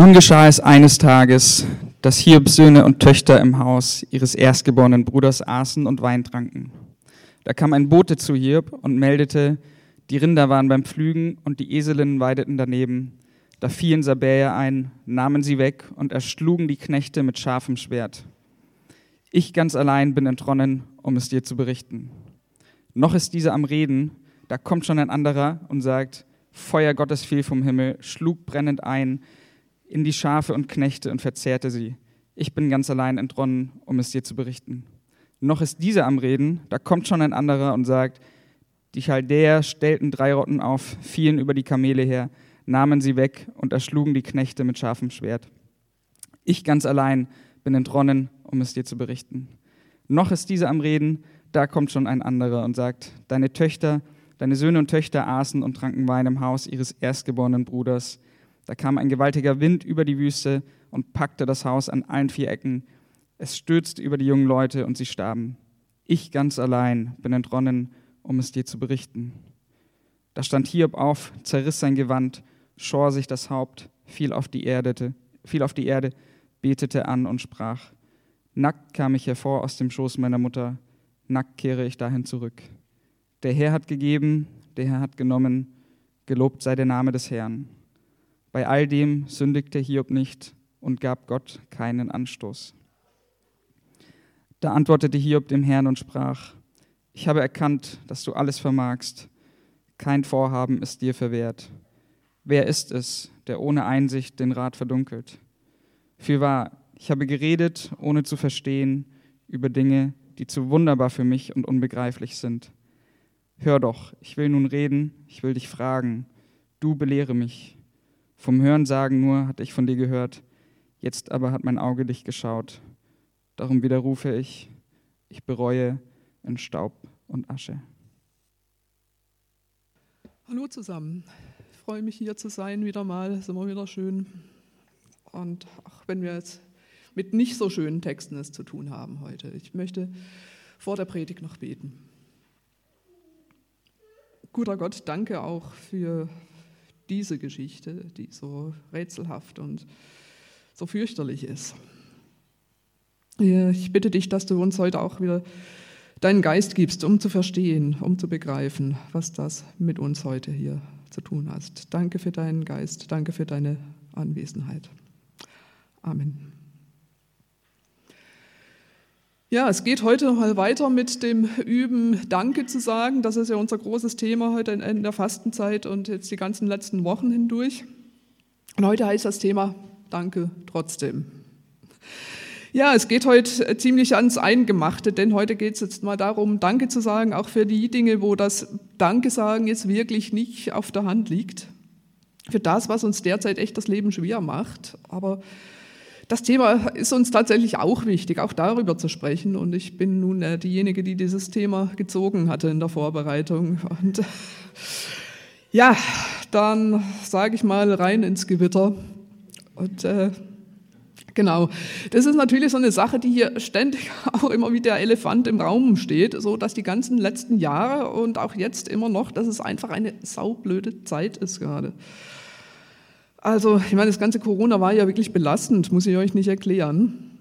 Nun geschah es eines Tages, dass Hiobs Söhne und Töchter im Haus ihres erstgeborenen Bruders aßen und Wein tranken. Da kam ein Bote zu Hiob und meldete, die Rinder waren beim Pflügen und die Eselinnen weideten daneben. Da fielen Sabäer ein, nahmen sie weg und erschlugen die Knechte mit scharfem Schwert. Ich ganz allein bin entronnen, um es dir zu berichten. Noch ist dieser am Reden, da kommt schon ein anderer und sagt, Feuer Gottes fiel vom Himmel, schlug brennend ein, in die Schafe und Knechte und verzehrte sie. Ich bin ganz allein entronnen, um es dir zu berichten. Noch ist dieser am Reden, da kommt schon ein anderer und sagt, die Chaldäer stellten drei Rotten auf, fielen über die Kamele her, nahmen sie weg und erschlugen die Knechte mit scharfem Schwert. Ich ganz allein bin entronnen, um es dir zu berichten. Noch ist dieser am Reden, da kommt schon ein anderer und sagt, deine Töchter, deine Söhne und Töchter aßen und tranken Wein im Haus ihres erstgeborenen Bruders. Da kam ein gewaltiger Wind über die Wüste und packte das Haus an allen vier Ecken. Es stürzte über die jungen Leute und sie starben. Ich ganz allein bin entronnen, um es dir zu berichten. Da stand Hiob auf, zerriss sein Gewand, schor sich das Haupt, fiel auf die Erde, fiel auf die Erde, betete an und sprach: Nackt kam ich hervor aus dem Schoß meiner Mutter, nackt kehre ich dahin zurück. Der Herr hat gegeben, der Herr hat genommen, gelobt sei der Name des Herrn. Bei all dem sündigte Hiob nicht und gab Gott keinen Anstoß. Da antwortete Hiob dem Herrn und sprach, ich habe erkannt, dass du alles vermagst, kein Vorhaben ist dir verwehrt. Wer ist es, der ohne Einsicht den Rat verdunkelt? Fürwahr, ich habe geredet, ohne zu verstehen, über Dinge, die zu wunderbar für mich und unbegreiflich sind. Hör doch, ich will nun reden, ich will dich fragen, du belehre mich. Vom Hörensagen nur hatte ich von dir gehört, jetzt aber hat mein Auge dich geschaut. Darum widerrufe ich, ich bereue in Staub und Asche. Hallo zusammen, ich freue mich hier zu sein, wieder mal, ist immer wieder schön. Und auch wenn wir jetzt mit nicht so schönen Texten es zu tun haben heute, ich möchte vor der Predigt noch beten. Guter Gott, danke auch für diese Geschichte, die so rätselhaft und so fürchterlich ist. Ich bitte dich, dass du uns heute auch wieder deinen Geist gibst, um zu verstehen, um zu begreifen, was das mit uns heute hier zu tun hat. Danke für deinen Geist, danke für deine Anwesenheit. Amen. Ja, es geht heute noch mal weiter mit dem Üben, Danke zu sagen. Das ist ja unser großes Thema heute in der Fastenzeit und jetzt die ganzen letzten Wochen hindurch. Und heute heißt das Thema Danke trotzdem. Ja, es geht heute ziemlich ans Eingemachte, denn heute geht es jetzt mal darum, Danke zu sagen, auch für die Dinge, wo das Danke sagen jetzt wirklich nicht auf der Hand liegt. Für das, was uns derzeit echt das Leben schwer macht. Aber das Thema ist uns tatsächlich auch wichtig, auch darüber zu sprechen. Und ich bin nun äh, diejenige, die dieses Thema gezogen hatte in der Vorbereitung. Und ja, dann sage ich mal rein ins Gewitter. Und äh, genau, das ist natürlich so eine Sache, die hier ständig auch immer wie der Elefant im Raum steht, so dass die ganzen letzten Jahre und auch jetzt immer noch, dass es einfach eine saublöde Zeit ist gerade. Also, ich meine, das ganze Corona war ja wirklich belastend, muss ich euch nicht erklären.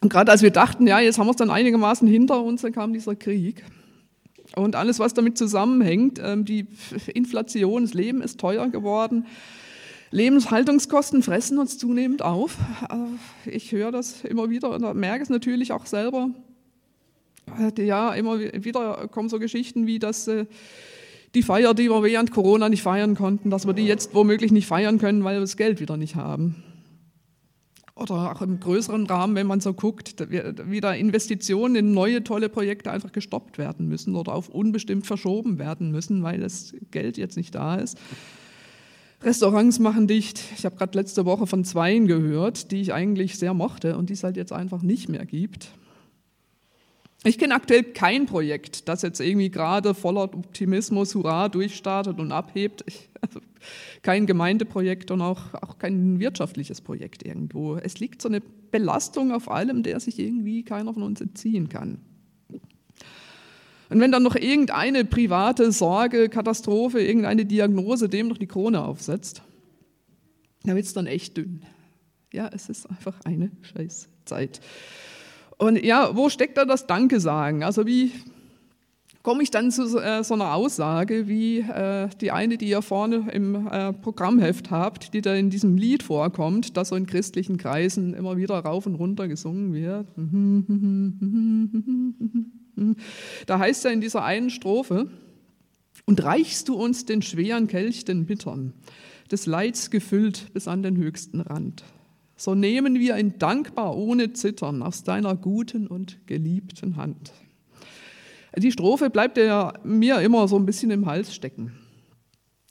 Und gerade als wir dachten, ja, jetzt haben wir es dann einigermaßen hinter uns, dann kam dieser Krieg. Und alles, was damit zusammenhängt, ähm, die Inflation, das Leben ist teuer geworden. Lebenshaltungskosten fressen uns zunehmend auf. Äh, ich höre das immer wieder und merke es natürlich auch selber. Äh, ja, immer wieder kommen so Geschichten wie, dass äh, die Feier, die wir während Corona nicht feiern konnten, dass wir die jetzt womöglich nicht feiern können, weil wir das Geld wieder nicht haben. Oder auch im größeren Rahmen, wenn man so guckt, wieder Investitionen in neue tolle Projekte einfach gestoppt werden müssen oder auf unbestimmt verschoben werden müssen, weil das Geld jetzt nicht da ist. Restaurants machen dicht. Ich habe gerade letzte Woche von zweien gehört, die ich eigentlich sehr mochte und die es halt jetzt einfach nicht mehr gibt. Ich kenne aktuell kein Projekt, das jetzt irgendwie gerade voller Optimismus, hurra, durchstartet und abhebt. Ich, also kein Gemeindeprojekt und auch, auch kein wirtschaftliches Projekt irgendwo. Es liegt so eine Belastung auf allem, der sich irgendwie keiner von uns entziehen kann. Und wenn dann noch irgendeine private Sorge, Katastrophe, irgendeine Diagnose dem noch die Krone aufsetzt, dann wird es dann echt dünn. Ja, es ist einfach eine Scheißzeit. Und ja, wo steckt da das Danke sagen? Also wie komme ich dann zu äh, so einer Aussage wie äh, die eine, die ihr vorne im äh, Programmheft habt, die da in diesem Lied vorkommt, das so in christlichen Kreisen immer wieder rauf und runter gesungen wird. Da heißt er in dieser einen Strophe, und reichst du uns den schweren Kelch, den bittern, des Leids gefüllt bis an den höchsten Rand. So nehmen wir ihn dankbar ohne Zittern aus deiner guten und geliebten Hand. Die Strophe bleibt ja mir immer so ein bisschen im Hals stecken.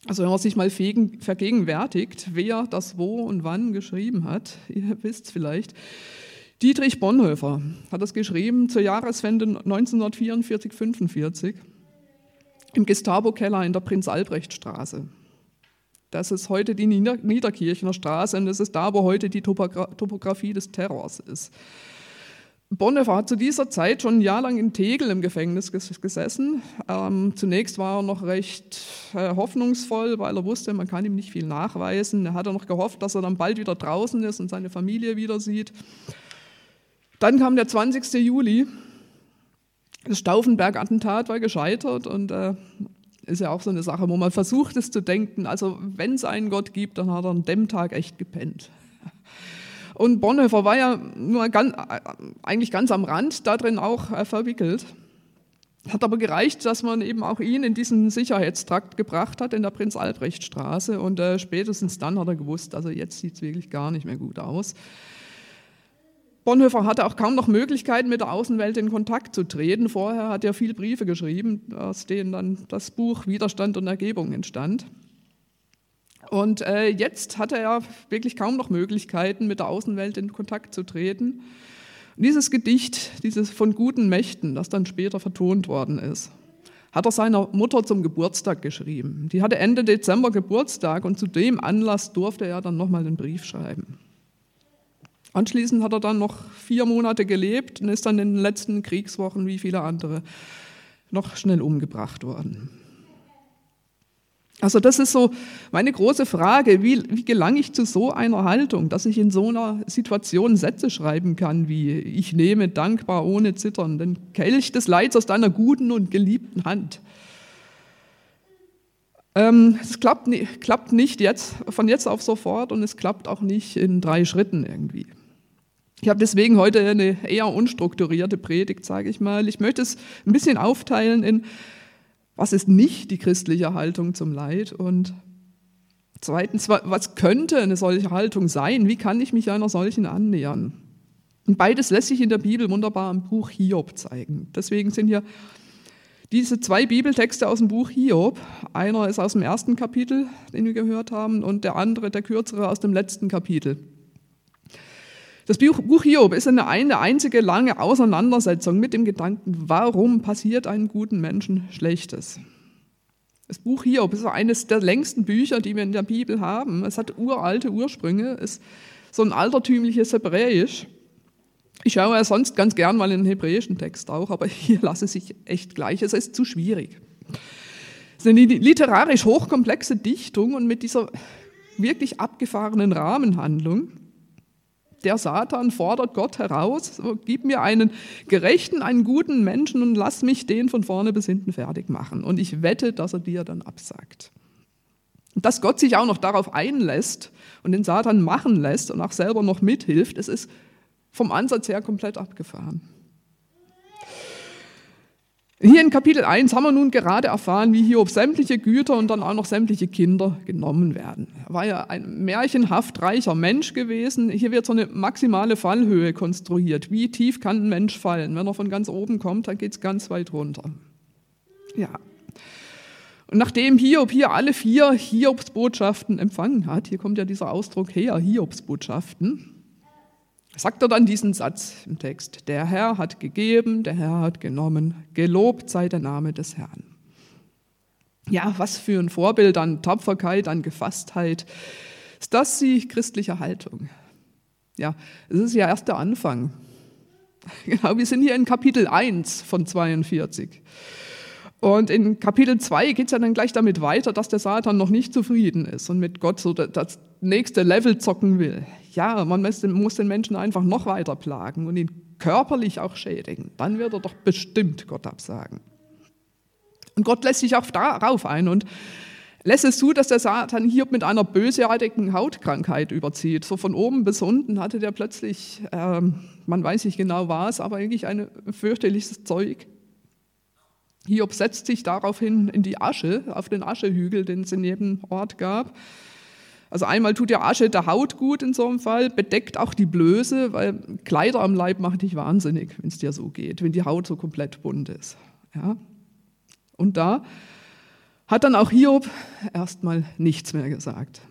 Also wenn man sich mal vergegenwärtigt, wer das wo und wann geschrieben hat, ihr wisst es vielleicht, Dietrich Bonhoeffer hat das geschrieben zur Jahreswende 1944-45 im Gestapo-Keller in der Prinz-Albrecht-Straße. Das ist heute die Nieder Niederkirchner Straße und das ist da, wo heute die Topogra Topografie des Terrors ist. Bonhoeffer hat zu dieser Zeit schon ein Jahr lang in Tegel im Gefängnis gesessen. Ähm, zunächst war er noch recht äh, hoffnungsvoll, weil er wusste, man kann ihm nicht viel nachweisen. Er hatte noch gehofft, dass er dann bald wieder draußen ist und seine Familie wieder sieht. Dann kam der 20. Juli das Stauffenberg-Attentat war gescheitert und äh, ist ja auch so eine Sache, wo man versucht es zu denken, also wenn es einen Gott gibt, dann hat er an dem Tag echt gepennt. Und Bonhoeffer war ja nur ganz, eigentlich ganz am Rand da drin auch äh, verwickelt. Hat aber gereicht, dass man eben auch ihn in diesen Sicherheitstrakt gebracht hat, in der Prinz-Albrecht-Straße. Und äh, spätestens dann hat er gewusst, also jetzt sieht es wirklich gar nicht mehr gut aus. Bonhoeffer hatte auch kaum noch Möglichkeiten, mit der Außenwelt in Kontakt zu treten. Vorher hat er viele Briefe geschrieben, aus denen dann das Buch Widerstand und Ergebung entstand. Und äh, jetzt hatte er wirklich kaum noch Möglichkeiten, mit der Außenwelt in Kontakt zu treten. Und dieses Gedicht, dieses von guten Mächten, das dann später vertont worden ist, hat er seiner Mutter zum Geburtstag geschrieben. Die hatte Ende Dezember Geburtstag und zu dem Anlass durfte er dann nochmal den Brief schreiben. Anschließend hat er dann noch vier Monate gelebt und ist dann in den letzten Kriegswochen, wie viele andere, noch schnell umgebracht worden. Also das ist so meine große Frage, wie, wie gelange ich zu so einer Haltung, dass ich in so einer Situation Sätze schreiben kann, wie ich nehme dankbar ohne Zittern den Kelch des Leids aus deiner guten und geliebten Hand. Ähm, es klappt, klappt nicht jetzt, von jetzt auf sofort und es klappt auch nicht in drei Schritten irgendwie. Ich habe deswegen heute eine eher unstrukturierte Predigt, sage ich mal. Ich möchte es ein bisschen aufteilen in, was ist nicht die christliche Haltung zum Leid und zweitens, was könnte eine solche Haltung sein? Wie kann ich mich einer solchen annähern? Und beides lässt sich in der Bibel wunderbar im Buch Hiob zeigen. Deswegen sind hier diese zwei Bibeltexte aus dem Buch Hiob. Einer ist aus dem ersten Kapitel, den wir gehört haben, und der andere, der kürzere, aus dem letzten Kapitel. Das Buch Hiob ist eine, eine einzige lange Auseinandersetzung mit dem Gedanken, warum passiert einem guten Menschen Schlechtes. Das Buch Hiob ist eines der längsten Bücher, die wir in der Bibel haben. Es hat uralte Ursprünge, ist so ein altertümliches Hebräisch. Ich schaue ja sonst ganz gern mal in den hebräischen Text auch, aber hier lasse ich echt gleich. Es ist zu schwierig. Es ist eine literarisch hochkomplexe Dichtung und mit dieser wirklich abgefahrenen Rahmenhandlung der Satan fordert Gott heraus, gib mir einen gerechten, einen guten Menschen und lass mich den von vorne bis hinten fertig machen. Und ich wette, dass er dir dann absagt. Dass Gott sich auch noch darauf einlässt und den Satan machen lässt und auch selber noch mithilft, es ist vom Ansatz her komplett abgefahren. Hier in Kapitel 1 haben wir nun gerade erfahren, wie Hiob sämtliche Güter und dann auch noch sämtliche Kinder genommen werden. Er war ja ein märchenhaft reicher Mensch gewesen. Hier wird so eine maximale Fallhöhe konstruiert. Wie tief kann ein Mensch fallen? Wenn er von ganz oben kommt, dann geht es ganz weit runter. Ja. Und nachdem Hiob hier alle vier Hiobsbotschaften empfangen hat, hier kommt ja dieser Ausdruck her, Hiobsbotschaften, sagt er dann diesen Satz im Text. Der Herr hat gegeben, der Herr hat genommen, gelobt sei der Name des Herrn. Ja, was für ein Vorbild an Tapferkeit, an Gefasstheit. Ist das die christliche Haltung? Ja, es ist ja erst der Anfang. Genau, wir sind hier in Kapitel 1 von 42. Und in Kapitel 2 geht es ja dann gleich damit weiter, dass der Satan noch nicht zufrieden ist und mit Gott so das nächste Level zocken will. ja, man muss den Menschen einfach noch weiter plagen und ihn körperlich auch schädigen. Dann wird er doch bestimmt Gott absagen. Und Gott lässt sich auch darauf ein und lässt es zu, dass der Satan Hiob mit einer bösartigen Hautkrankheit überzieht. So von oben bis unten hatte der plötzlich, ähm, man weiß nicht genau was, aber eigentlich ein fürchterliches Zeug. Hiob setzt sich daraufhin in die Asche, auf den Aschehügel, den es in jedem Ort gab. Also einmal tut ja Asche der Haut gut in so einem Fall, bedeckt auch die Blöße, weil Kleider am Leib machen dich wahnsinnig, wenn es dir so geht, wenn die Haut so komplett bunt ist. Ja? Und da hat dann auch Hiob erstmal nichts mehr gesagt.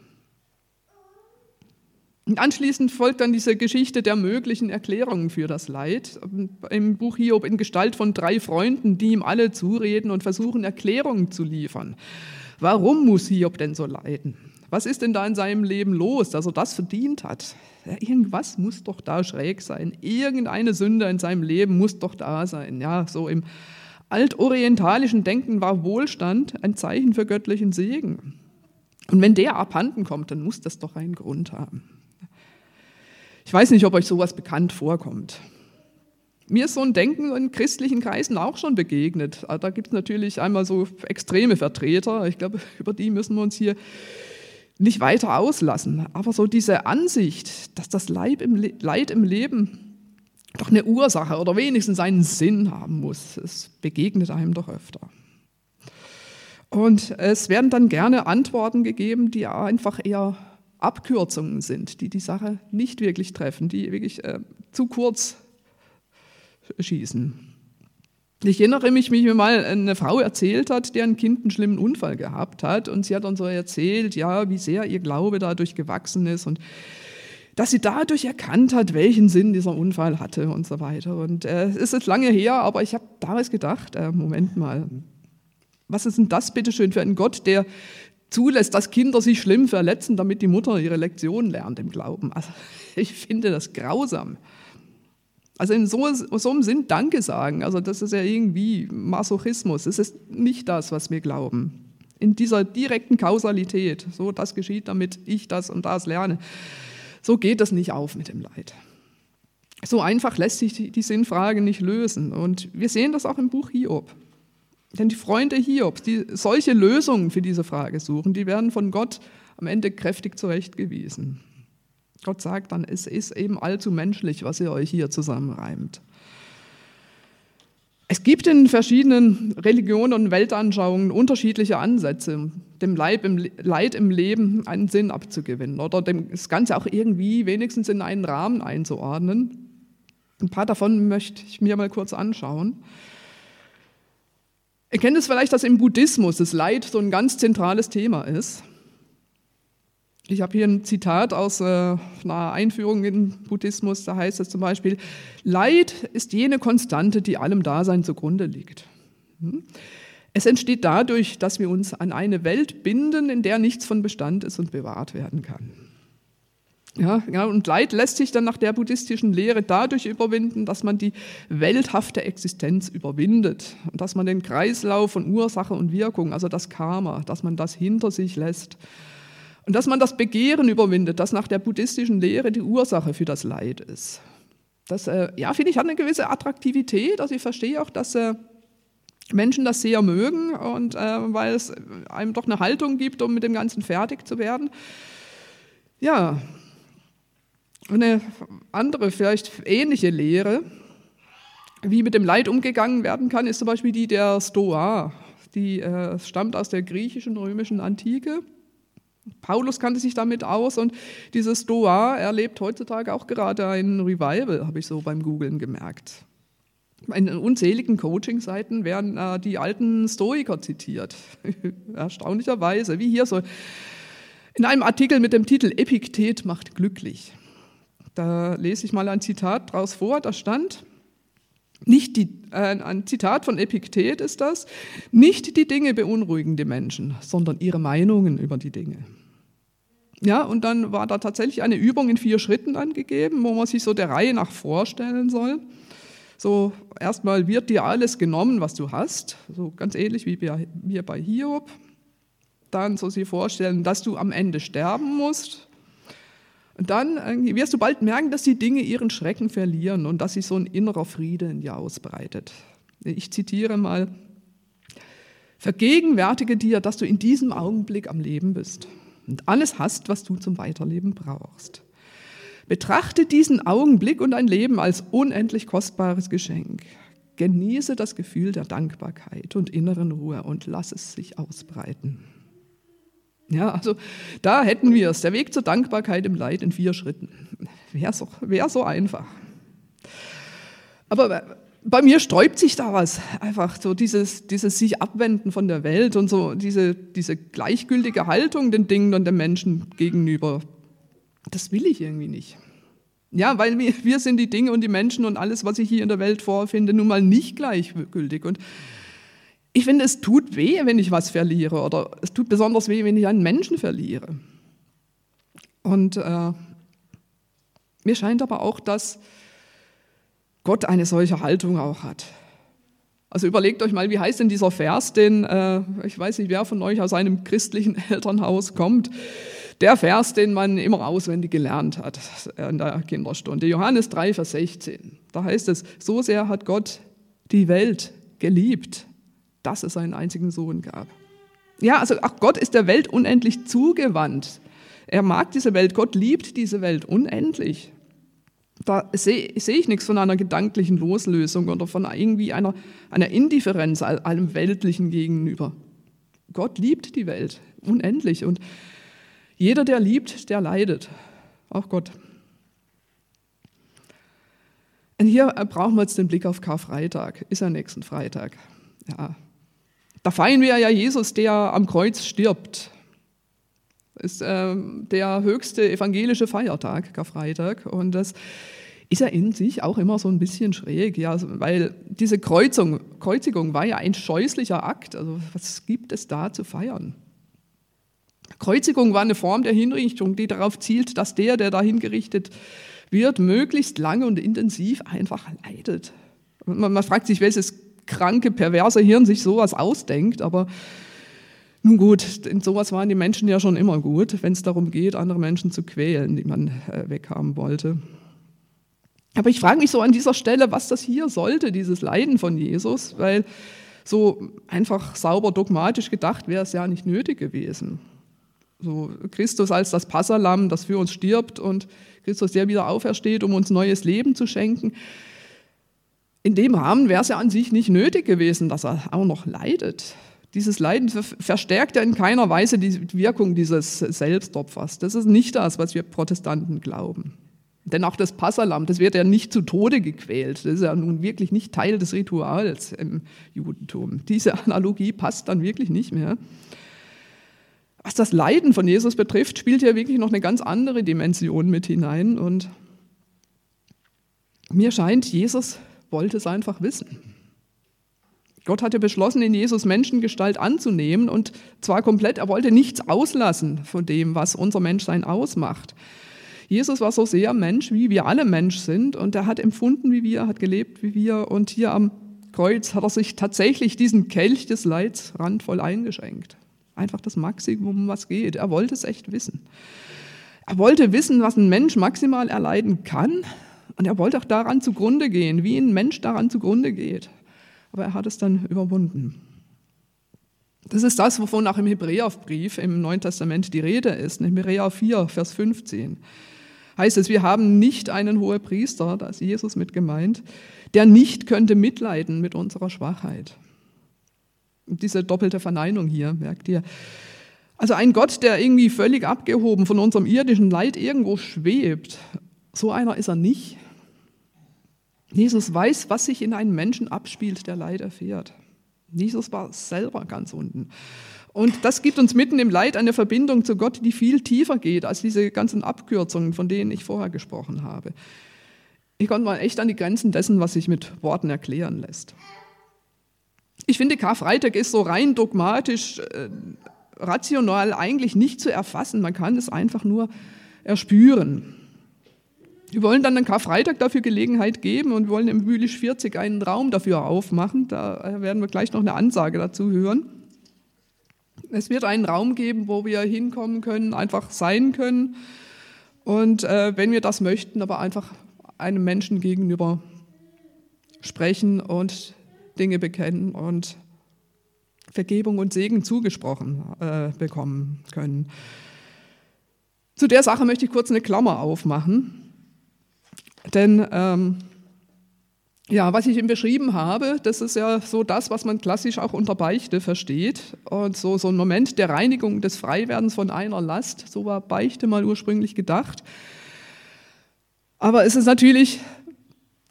Und anschließend folgt dann diese Geschichte der möglichen Erklärungen für das Leid. Im Buch Hiob in Gestalt von drei Freunden, die ihm alle zureden und versuchen, Erklärungen zu liefern. Warum muss Hiob denn so leiden? Was ist denn da in seinem Leben los, dass er das verdient hat? Ja, irgendwas muss doch da schräg sein. Irgendeine Sünde in seinem Leben muss doch da sein. Ja, so im altorientalischen Denken war Wohlstand ein Zeichen für göttlichen Segen. Und wenn der abhanden kommt, dann muss das doch einen Grund haben. Ich weiß nicht, ob euch sowas bekannt vorkommt. Mir ist so ein Denken in christlichen Kreisen auch schon begegnet. Ah, da gibt es natürlich einmal so extreme Vertreter. Ich glaube, über die müssen wir uns hier nicht weiter auslassen. Aber so diese Ansicht, dass das Leid im, Leid im Leben doch eine Ursache oder wenigstens einen Sinn haben muss, es begegnet einem doch öfter. Und es werden dann gerne Antworten gegeben, die einfach eher Abkürzungen sind, die die Sache nicht wirklich treffen, die wirklich äh, zu kurz schießen. Ich erinnere mich, wie mir mal eine Frau erzählt hat, deren Kind einen schlimmen Unfall gehabt hat. Und sie hat dann so erzählt, ja, wie sehr ihr Glaube dadurch gewachsen ist und dass sie dadurch erkannt hat, welchen Sinn dieser Unfall hatte und so weiter. Und äh, es ist lange her, aber ich habe damals gedacht, äh, Moment mal, was ist denn das bitteschön für ein Gott, der zulässt, dass Kinder sich schlimm verletzen, damit die Mutter ihre Lektion lernt im Glauben. Also ich finde das grausam. Also in so, so einem Sinn Danke sagen, also das ist ja irgendwie Masochismus. Es ist nicht das, was wir glauben. In dieser direkten Kausalität, so das geschieht, damit ich das und das lerne. So geht das nicht auf mit dem Leid. So einfach lässt sich die, Sinnfrage nicht lösen. Und wir sehen das auch im Buch Hiob. Denn die Freunde Hiobs, die solche Lösungen für diese Frage suchen, die werden von Gott am Ende kräftig zurechtgewiesen. Gott sagt dann, es ist eben allzu menschlich, was ihr euch hier zusammenreimt. Es gibt in verschiedenen Religionen und Weltanschauungen unterschiedliche Ansätze, dem Leid im Leben einen Sinn abzugewinnen oder das Ganze auch irgendwie wenigstens in einen Rahmen einzuordnen. Ein paar davon möchte ich mir mal kurz anschauen. Ihr kennt es vielleicht, dass im Buddhismus das Leid so ein ganz zentrales Thema ist. Ich habe hier ein Zitat aus äh, einer Einführung in Buddhismus, da heißt es zum Beispiel, Leid ist jene Konstante, die allem Dasein zugrunde liegt. Hm? Es entsteht dadurch, dass wir uns an eine Welt binden, in der nichts von Bestand ist und bewahrt werden kann. Ja, ja, und Leid lässt sich dann nach der buddhistischen Lehre dadurch überwinden, dass man die welthafte Existenz überwindet und dass man den Kreislauf von Ursache und Wirkung, also das Karma, dass man das hinter sich lässt und dass man das Begehren überwindet, das nach der buddhistischen Lehre die Ursache für das Leid ist. Das, äh, ja, finde ich, hat eine gewisse Attraktivität. Also ich verstehe auch, dass äh, Menschen das sehr mögen und äh, weil es einem doch eine Haltung gibt, um mit dem Ganzen fertig zu werden. Ja, eine andere, vielleicht ähnliche Lehre, wie mit dem Leid umgegangen werden kann, ist zum Beispiel die der Stoa. Die äh, stammt aus der griechischen, römischen Antike. Paulus kannte sich damit aus und diese Stoa erlebt heutzutage auch gerade ein Revival, habe ich so beim Googlen gemerkt. In unzähligen Coaching-Seiten werden äh, die alten Stoiker zitiert. Erstaunlicherweise, wie hier so in einem Artikel mit dem Titel Epiktet macht glücklich. Da lese ich mal ein Zitat draus vor, da stand, nicht die, äh, ein Zitat von Epiktet ist das, nicht die Dinge beunruhigen die Menschen, sondern ihre Meinungen über die Dinge. Ja, und dann war da tatsächlich eine Übung in vier Schritten angegeben, wo man sich so der Reihe nach vorstellen soll. So, erstmal wird dir alles genommen, was du hast, so ganz ähnlich wie hier bei Hiob. Dann so sich vorstellen, dass du am Ende sterben musst, Und dann wirst du bald merken, dass die Dinge ihren Schrecken verlieren und dass sich so ein innerer Friede in dir ausbreitet. Ich zitiere mal, vergegenwärtige dir, dass du in diesem Augenblick am Leben bist und alles hast, was du zum Weiterleben brauchst. Betrachte diesen Augenblick und dein Leben als unendlich kostbares Geschenk. Genieße das Gefühl der Dankbarkeit und inneren Ruhe und lass es sich ausbreiten. Ja, also da hätten wir es, der Weg zur Dankbarkeit im Leid in vier Schritten. Wäre so, wär so einfach. Aber bei mir sträubt sich da was, einfach so dieses, dieses sich abwenden von der Welt und so diese, diese gleichgültige Haltung den Dingen und den Menschen gegenüber. Das will ich irgendwie nicht. Ja, weil wir, wir sind die Dinge und die Menschen und alles, was ich hier in der Welt vorfinde, nun mal nicht gleichgültig. Und ich finde, es tut weh, wenn ich was verliere oder es tut besonders weh, wenn ich einen Menschen verliere. Und äh, mir scheint aber auch, dass Gott eine solche Haltung auch hat. Also überlegt euch mal, wie heißt denn dieser Vers, den, äh, ich weiß nicht, wer von euch aus einem christlichen Elternhaus kommt, der Vers, den man immer auswendig gelernt hat in der Kinderstunde. Johannes 3, Vers 16. Da heißt es, so sehr hat Gott die Welt geliebt, dass es seinen einzigen Sohn gab. Ja, also auch Gott ist der Welt unendlich zugewandt. Er mag diese Welt, Gott liebt diese Welt unendlich. Da sehe seh ich nichts von einer gedanklichen Loslösung oder von irgendwie einer, einer Indifferenz allem Weltlichen gegenüber. Gott liebt die Welt unendlich und jeder, der liebt, der leidet. Auch Gott. Und hier brauchen wir jetzt den Blick auf Karfreitag. Ist ja nächsten Freitag. Ja, da feiern wir ja Jesus, der am Kreuz stirbt. Das ist äh, der höchste evangelische Feiertag, Karfreitag. Und das ist ja in sich auch immer so ein bisschen schräg, ja, weil diese Kreuzung, Kreuzigung war ja ein scheußlicher Akt. Also was gibt es da zu feiern? Kreuzigung war eine Form der Hinrichtung, die darauf zielt, dass der, der da hingerichtet wird, möglichst lange und intensiv einfach leidet. Man, man fragt sich, welches kranke, perverse Hirn sich sowas ausdenkt, aber nun gut, in sowas waren die Menschen ja schon immer gut, wenn es darum geht, andere Menschen zu quälen, die man äh, weghaben wollte. Aber ich frage mich so an dieser Stelle, was das hier sollte, dieses Leiden von Jesus, weil so einfach sauber dogmatisch gedacht wäre es ja nicht nötig gewesen. So Christus als das Passalam, das für uns stirbt und Christus, der wieder aufersteht, um uns neues Leben zu schenken in dem Rahmen wäre es ja an sich nicht nötig gewesen, dass er auch noch leidet. Dieses Leiden verstärkt ja in keiner Weise die Wirkung dieses Selbstopfers. Das ist nicht das, was wir Protestanten glauben. Denn auch das Passalam, das wird ja nicht zu Tode gequält. Das ist ja nun wirklich nicht Teil des Rituals im Judentum. Diese Analogie passt dann wirklich nicht mehr. Was das Leiden von Jesus betrifft, spielt ja wirklich noch eine ganz andere Dimension mit hinein. Und mir scheint, Jesus wollte es einfach wissen. Gott hatte beschlossen, in Jesus Menschengestalt anzunehmen und zwar komplett, er wollte nichts auslassen von dem, was unser Menschsein ausmacht. Jesus war so sehr Mensch, wie wir alle Mensch sind und er hat empfunden wie wir, hat gelebt wie wir und hier am Kreuz hat er sich tatsächlich diesen Kelch des Leids randvoll eingeschenkt. Einfach das Maximum, was geht. Er wollte es echt wissen. Er wollte wissen, was ein Mensch maximal erleiden kann und er wollte auch daran zugrunde gehen, wie ein Mensch daran zugrunde geht. Aber er hat es dann überwunden. Das ist das, wovon auch im Hebräerbrief im Neuen Testament die Rede ist. In Hebräer 4, Vers 15 heißt es, wir haben nicht einen hohen Priester, da ist Jesus mit gemeint, der nicht könnte mitleiden mit unserer Schwachheit. Und diese doppelte Verneinung hier, merkt ihr. Also ein Gott, der irgendwie völlig abgehoben von unserem irdischen Leid irgendwo schwebt, so einer ist er nicht. Jesus weiß, was sich in einem Menschen abspielt, der Leid erfährt. Jesus war selber ganz unten. Und das gibt uns mitten im Leid eine Verbindung zu Gott, die viel tiefer geht als diese ganzen Abkürzungen, von denen ich vorher gesprochen habe. Ich konnte mal echt an die Grenzen dessen, was sich mit Worten erklären lässt. Ich finde, Karfreitag ist so rein dogmatisch, äh, rational eigentlich nicht zu erfassen. Man kann es einfach nur erspüren. Wir wollen dann den Karfreitag dafür Gelegenheit geben und wollen im Mühlisch 40 einen Raum dafür aufmachen. Da werden wir gleich noch eine Ansage dazu hören. Es wird einen Raum geben, wo wir hinkommen können, einfach sein können Und äh, wenn wir das möchten, aber einfach einem Menschen gegenüber sprechen und Dinge bekennen und Vergebung und Segen zugesprochen äh, bekommen können. Zu der Sache möchte ich kurz eine Klammer aufmachen. Denn ähm, ja, was ich ihm beschrieben habe, das ist ja so das, was man klassisch auch unter Beichte versteht. Und so, so ein Moment der Reinigung des Freiwerdens von einer Last, so war Beichte mal ursprünglich gedacht. Aber es ist natürlich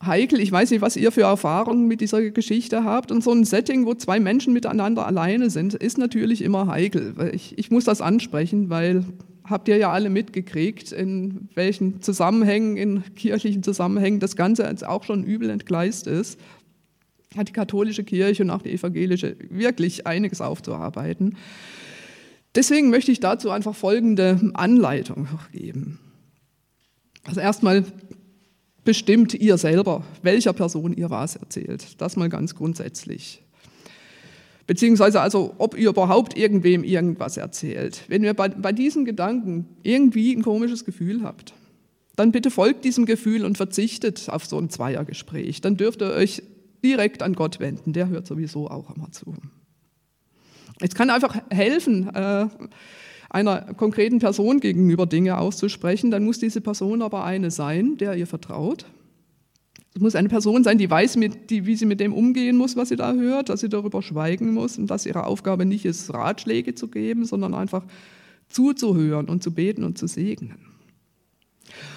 heikel. Ich weiß nicht, was ihr für Erfahrungen mit dieser Geschichte habt. Und so ein Setting, wo zwei Menschen miteinander alleine sind, ist natürlich immer heikel. Ich, ich muss das ansprechen, weil habt ihr ja alle mitgekriegt, in welchen Zusammenhängen, in kirchlichen Zusammenhängen das Ganze jetzt auch schon übel entgleist ist. Hat die katholische Kirche und auch die evangelische wirklich einiges aufzuarbeiten. Deswegen möchte ich dazu einfach folgende Anleitung geben. Also erstmal bestimmt ihr selber, welcher Person ihr was erzählt. Das mal ganz grundsätzlich. Beziehungsweise also, ob ihr überhaupt irgendwem irgendwas erzählt. Wenn ihr bei, bei diesem Gedanken irgendwie ein komisches Gefühl habt, dann bitte folgt diesem Gefühl und verzichtet auf so ein Zweiergespräch. Dann dürft ihr euch direkt an Gott wenden. Der hört sowieso auch immer zu. Es kann einfach helfen, äh, einer konkreten Person gegenüber Dinge auszusprechen, dann muss diese Person aber eine sein, der ihr vertraut. Es muss eine Person sein, die weiß, mit, die, wie sie mit dem umgehen muss, was sie da hört, dass sie darüber schweigen muss und dass ihre Aufgabe nicht ist, Ratschläge zu geben, sondern einfach zuzuhören und zu beten und zu segnen.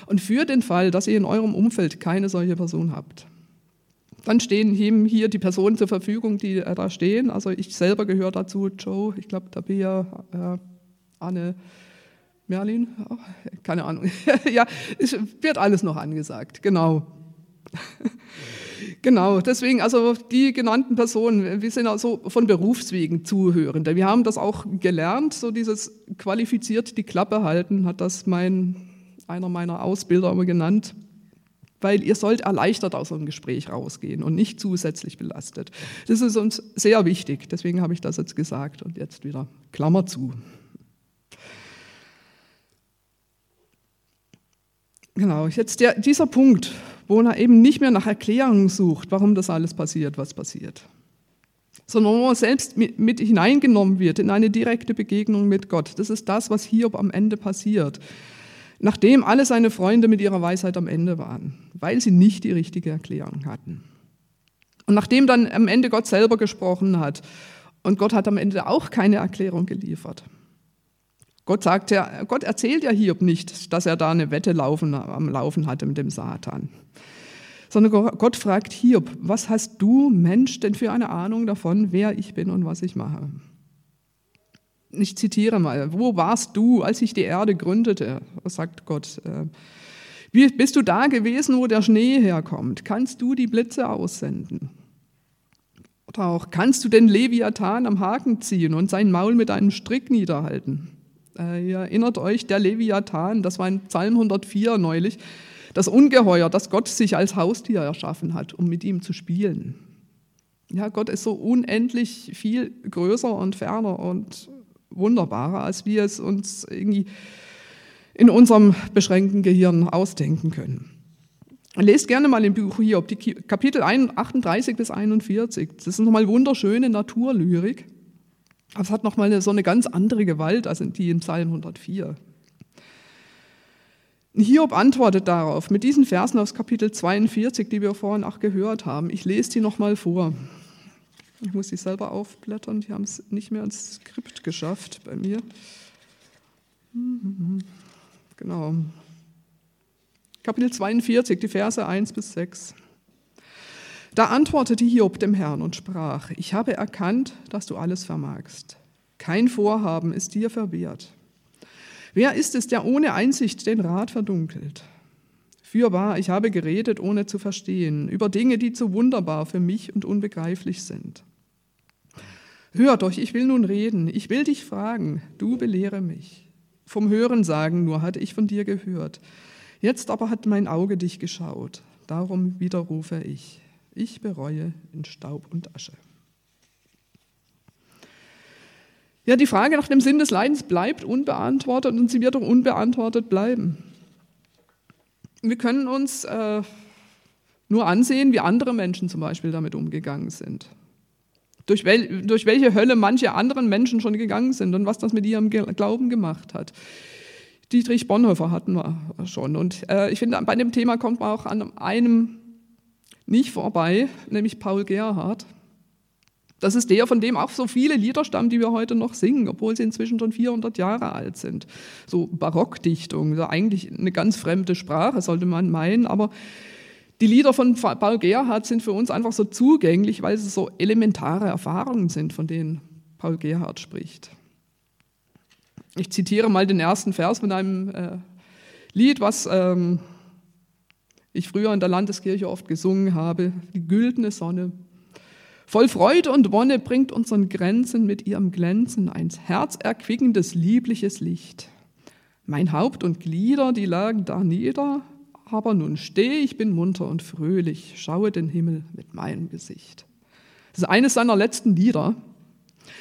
Und für den Fall, dass ihr in eurem Umfeld keine solche Person habt, dann stehen ihm hier die Personen zur Verfügung, die da stehen. Also ich selber gehöre dazu, Joe, ich glaube, Tabea, äh, Anne, Merlin, oh, keine Ahnung. ja, es wird alles noch angesagt, genau. genau, deswegen, also die genannten Personen, wir sind also von Berufswegen Zuhörende. Wir haben das auch gelernt, so dieses qualifiziert die Klappe halten, hat das mein, einer meiner Ausbilder immer genannt, weil ihr sollt erleichtert aus einem Gespräch rausgehen und nicht zusätzlich belastet. Das ist uns sehr wichtig, deswegen habe ich das jetzt gesagt und jetzt wieder Klammer zu. Genau, jetzt der, dieser Punkt, wo er eben nicht mehr nach Erklärungen sucht, warum das alles passiert, was passiert, sondern wo er selbst mit, hineingenommen wird in eine direkte Begegnung mit Gott. Das ist das, was Hiob am Ende passiert. Nachdem alle seine Freunde mit ihrer Weisheit am Ende waren, weil sie nicht die richtige Erklärung hatten. Und nachdem dann am Ende Gott selber gesprochen hat und Gott hat am Ende auch keine Erklärung geliefert, Gott sagt ja, Gott erzählt ja Hiob nicht, dass er da eine Wette laufen, am Laufen hatte mit dem Satan. Sondern Gott fragt Hiob, was hast du, Mensch, denn für eine Ahnung davon, wer ich bin und was ich mache? Ich zitiere mal, wo warst du, als ich die Erde gründete? sagt Gott. Äh, wie, bist du da gewesen, wo der Schnee herkommt? Kannst du die Blitze aussenden? Oder auch, kannst du den Leviathan am Haken ziehen und sein Maul mit einem Strick niederhalten? Äh, ihr erinnert euch, der Leviathan, das war in Psalm 104 neulich, das Ungeheuer, das Gott sich als Haustier erschaffen hat, um mit ihm zu spielen. Ja, Gott ist so unendlich viel größer und ferner und wunderbarer, als wir es uns irgendwie in unserem beschränkten Gehirn ausdenken können. Lest gerne mal im Buch Hiob, die Kapitel 38 bis 41. Das ist nochmal wunderschöne Naturlyrik. Aber es hat nochmal so eine ganz andere Gewalt als die im Psalm 104. Hiob antwortet darauf mit diesen Versen aus Kapitel 42, die wir vorhin auch gehört haben. Ich lese die nochmal vor. Ich muss die selber aufblättern, die haben es nicht mehr ins Skript geschafft bei mir. Genau. Kapitel 42, die Verse 1 bis 6. Da antwortete Hiob dem Herrn und sprach, ich habe erkannt, dass du alles vermagst. Kein Vorhaben ist dir verwehrt. Wer ist es, der ohne Einsicht den Rat verdunkelt? Fürwahr, ich habe geredet, ohne zu verstehen, über Dinge, die zu wunderbar für mich und unbegreiflich sind. Hör doch, ich will nun reden, ich will dich fragen, du belehre mich. Vom Hören sagen nur hatte ich von dir gehört. Jetzt aber hat mein Auge dich geschaut, darum widerrufe ich. Ich bereue in Staub und Asche. Ja, die Frage nach dem Sinn des Leidens bleibt unbeantwortet und sie wird auch unbeantwortet bleiben. Wir können uns äh, nur ansehen, wie andere Menschen zum Beispiel damit umgegangen sind. Durch, wel, durch welche Hölle manche anderen Menschen schon gegangen sind und was das mit ihrem Glauben gemacht hat. Dietrich Bonhoeffer hatten wir schon. Und äh, ich finde, bei dem Thema kommt man auch an einem nicht vorbei, nämlich Paul Gerhardt. Das ist der, von dem auch so viele Lieder stammen, die wir heute noch singen, obwohl sie inzwischen schon 400 Jahre alt sind. So Barockdichtung, so eigentlich eine ganz fremde Sprache, sollte man meinen, aber die Lieder von Paul Gerhardt sind für uns einfach so zugänglich, weil sie so elementare Erfahrungen sind, von denen Paul Gerhardt spricht. Ich zitiere mal den ersten Vers von einem äh, Lied, was ähm, ich früher in der Landeskirche oft gesungen habe, die güldene Sonne. Voll Freude und Wonne bringt unseren Grenzen mit ihrem Glänzen ein herzerquickendes, liebliches Licht. Mein Haupt und Glieder, die lagen da nieder, aber nun stehe ich, bin munter und fröhlich, schaue den Himmel mit meinem Gesicht. Das ist eines seiner letzten Lieder.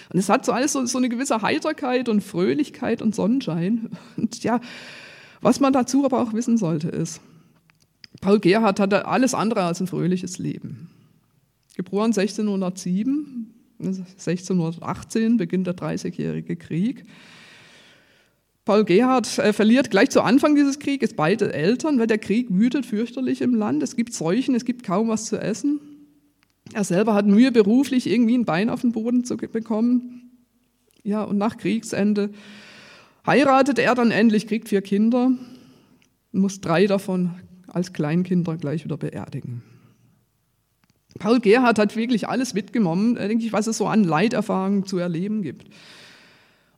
Und es hat so alles so, so eine gewisse Heiterkeit und Fröhlichkeit und Sonnenschein. Und ja, was man dazu aber auch wissen sollte, ist, Paul Gerhardt hatte alles andere als ein fröhliches Leben. Geboren 1607, 1618 beginnt der Dreißigjährige Krieg. Paul Gerhardt äh, verliert gleich zu Anfang dieses Krieges beide Eltern, weil der Krieg wütet fürchterlich im Land. Es gibt Seuchen, es gibt kaum was zu essen. Er selber hat Mühe, beruflich irgendwie ein Bein auf den Boden zu bekommen. Ja, und nach Kriegsende heiratet er dann endlich, kriegt vier Kinder, muss drei davon als Kleinkinder gleich wieder beerdigen. Paul Gerhardt hat wirklich alles mitgenommen, äh, denke ich, was es so an Leiterfahrungen zu erleben gibt.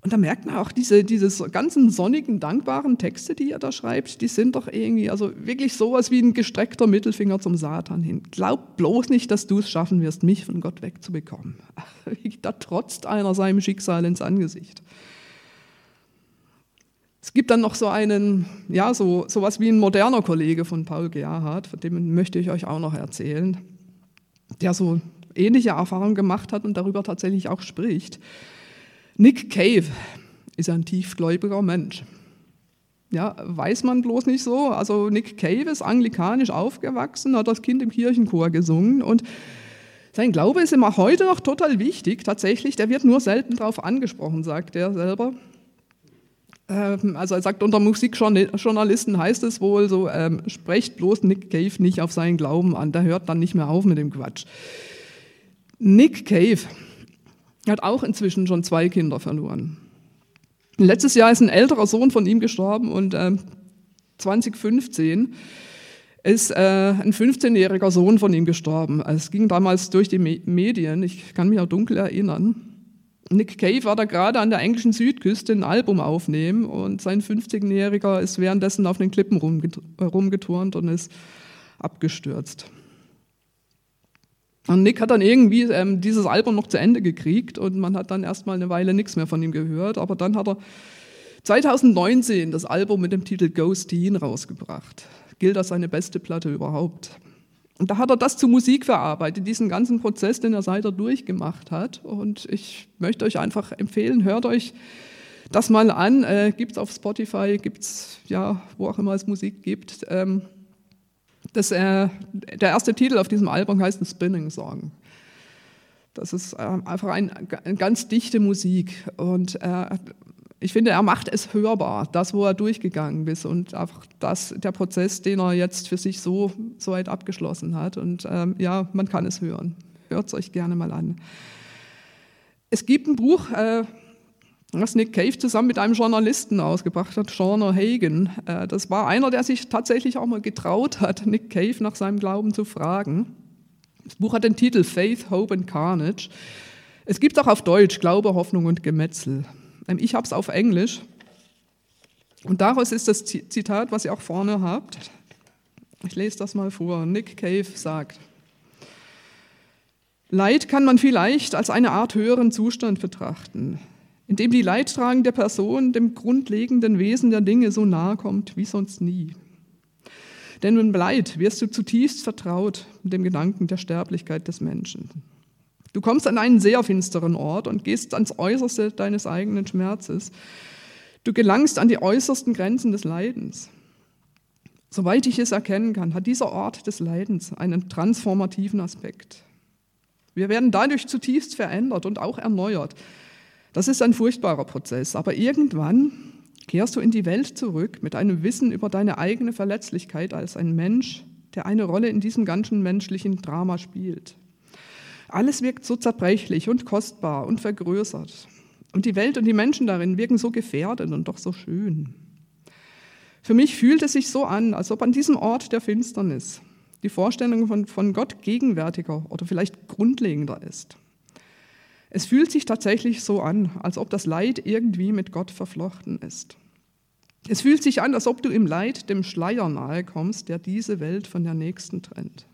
Und da merkt man auch diese, diese ganzen sonnigen, dankbaren Texte, die er da schreibt, die sind doch irgendwie, also wirklich sowas wie ein gestreckter Mittelfinger zum Satan hin. Glaub bloß nicht, dass du es schaffen wirst, mich von Gott wegzubekommen. Da trotzt einer seinem Schicksal ins Angesicht. Es gibt dann noch so einen, ja, so sowas wie ein moderner Kollege von Paul Gerhardt, von dem möchte ich euch auch noch erzählen, der so ähnliche Erfahrungen gemacht hat und darüber tatsächlich auch spricht. Nick Cave ist ein tiefgläubiger Mensch. Ja, weiß man bloß nicht so. Also Nick Cave ist anglikanisch aufgewachsen, hat das Kind im Kirchenchor gesungen und sein Glaube ist auch heute noch total wichtig. Tatsächlich, der wird nur selten darauf angesprochen, sagt er selber. Ähm, also er sagt, unter Musikjournalisten heißt es wohl so, ähm, sprecht bloß Nick Cave nicht auf seinen Glauben an, der hört dann nicht mehr auf mit dem Quatsch. Nick Cave hat auch inzwischen schon zwei Kinder verloren. Letztes Jahr ist ein älterer Sohn von ihm gestorben und äh, 2015 ist äh, ein 15-jähriger Sohn von ihm gestorben. Es ging damals durch die Me Medien, ich kann mich auch dunkel erinnern. Nick Cave war da gerade an der englischen Südküste ein Album aufnehmen und sein 15-jähriger ist währenddessen auf den Klippen rumgeturnt und ist abgestürzt. Und Nick hat dann irgendwie ähm, dieses Album noch zu Ende gekriegt und man hat dann erstmal eine Weile nichts mehr von ihm gehört. Aber dann hat er 2019 das Album mit dem Titel Ghosteen rausgebracht. Gilt als seine beste Platte überhaupt. Und da hat er das zu Musik verarbeitet, diesen ganzen Prozess, den er seither durchgemacht hat. Und ich möchte euch einfach empfehlen, hört euch das mal an. Äh, gibt es auf Spotify, gibt es ja, wo auch immer es Musik gibt. Ähm, das, äh, der erste Titel auf diesem Album heißt The Spinning Song. Das ist äh, einfach ein, eine ganz dichte Musik und äh, ich finde, er macht es hörbar, das, wo er durchgegangen ist und einfach das, der Prozess, den er jetzt für sich so, so weit abgeschlossen hat. Und ähm, ja, man kann es hören. Hört es euch gerne mal an. Es gibt ein Buch, äh, was Nick Cave zusammen mit einem Journalisten ausgebracht hat, Sean Hagen. Äh, das war einer, der sich tatsächlich auch mal getraut hat, Nick Cave nach seinem Glauben zu fragen. Das Buch hat den Titel Faith, Hope and Carnage. Es gibt auch auf Deutsch Glaube, Hoffnung und Gemetzel. Ich habe es auf Englisch. Und daraus ist das Zitat, was ihr auch vorne habt. Ich lese das mal vor. Nick Cave sagt, Leid kann man vielleicht als eine Art höheren Zustand betrachten in dem die leidtragende Person dem grundlegenden Wesen der Dinge so nahe kommt wie sonst nie. Denn mit Leid wirst du zutiefst vertraut mit dem Gedanken der Sterblichkeit des Menschen. Du kommst an einen sehr finsteren Ort und gehst ans Äußerste deines eigenen Schmerzes. Du gelangst an die äußersten Grenzen des Leidens. Soweit ich es erkennen kann, hat dieser Ort des Leidens einen transformativen Aspekt. Wir werden dadurch zutiefst verändert und auch erneuert. Das ist ein furchtbarer Prozess, aber irgendwann kehrst du in die Welt zurück mit einem Wissen über deine eigene Verletzlichkeit als ein Mensch, der eine Rolle in diesem ganzen menschlichen Drama spielt. Alles wirkt so zerbrechlich und kostbar und vergrößert. Und die Welt und die Menschen darin wirken so gefährdet und doch so schön. Für mich fühlt es sich so an, als ob an diesem Ort der Finsternis die Vorstellung von, von Gott gegenwärtiger oder vielleicht grundlegender ist. Es fühlt sich tatsächlich so an, als ob das Leid irgendwie mit Gott verflochten ist. Es fühlt sich an, als ob du im Leid dem Schleier nahe kommst, der diese Welt von der nächsten trennt.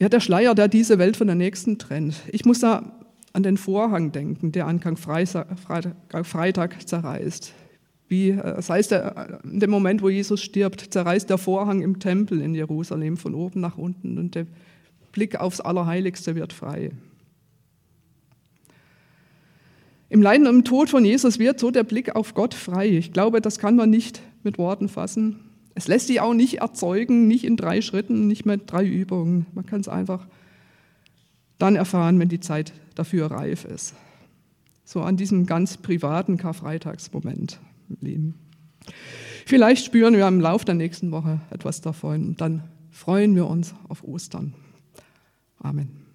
Ja, der Schleier, der diese Welt von der nächsten trennt. Ich muss da an den Vorhang denken, der Anfang Freitag zerreißt. Wie, das heißt, in dem Moment, wo Jesus stirbt, zerreißt der Vorhang im Tempel in Jerusalem von oben nach unten und der Blick aufs Allerheiligste wird frei. Im Leiden und im Tod von Jesus wird so der Blick auf Gott frei. Ich glaube, das kann man nicht mit Worten fassen. Es lässt sich auch nicht erzeugen, nicht in drei Schritten, nicht mit drei Übungen. Man kann es einfach dann erfahren, wenn die Zeit dafür reif ist. So an diesem ganz privaten Karfreitagsmoment im Leben. Vielleicht spüren wir im Laufe der nächsten Woche etwas davon und dann freuen wir uns auf Ostern. Amen.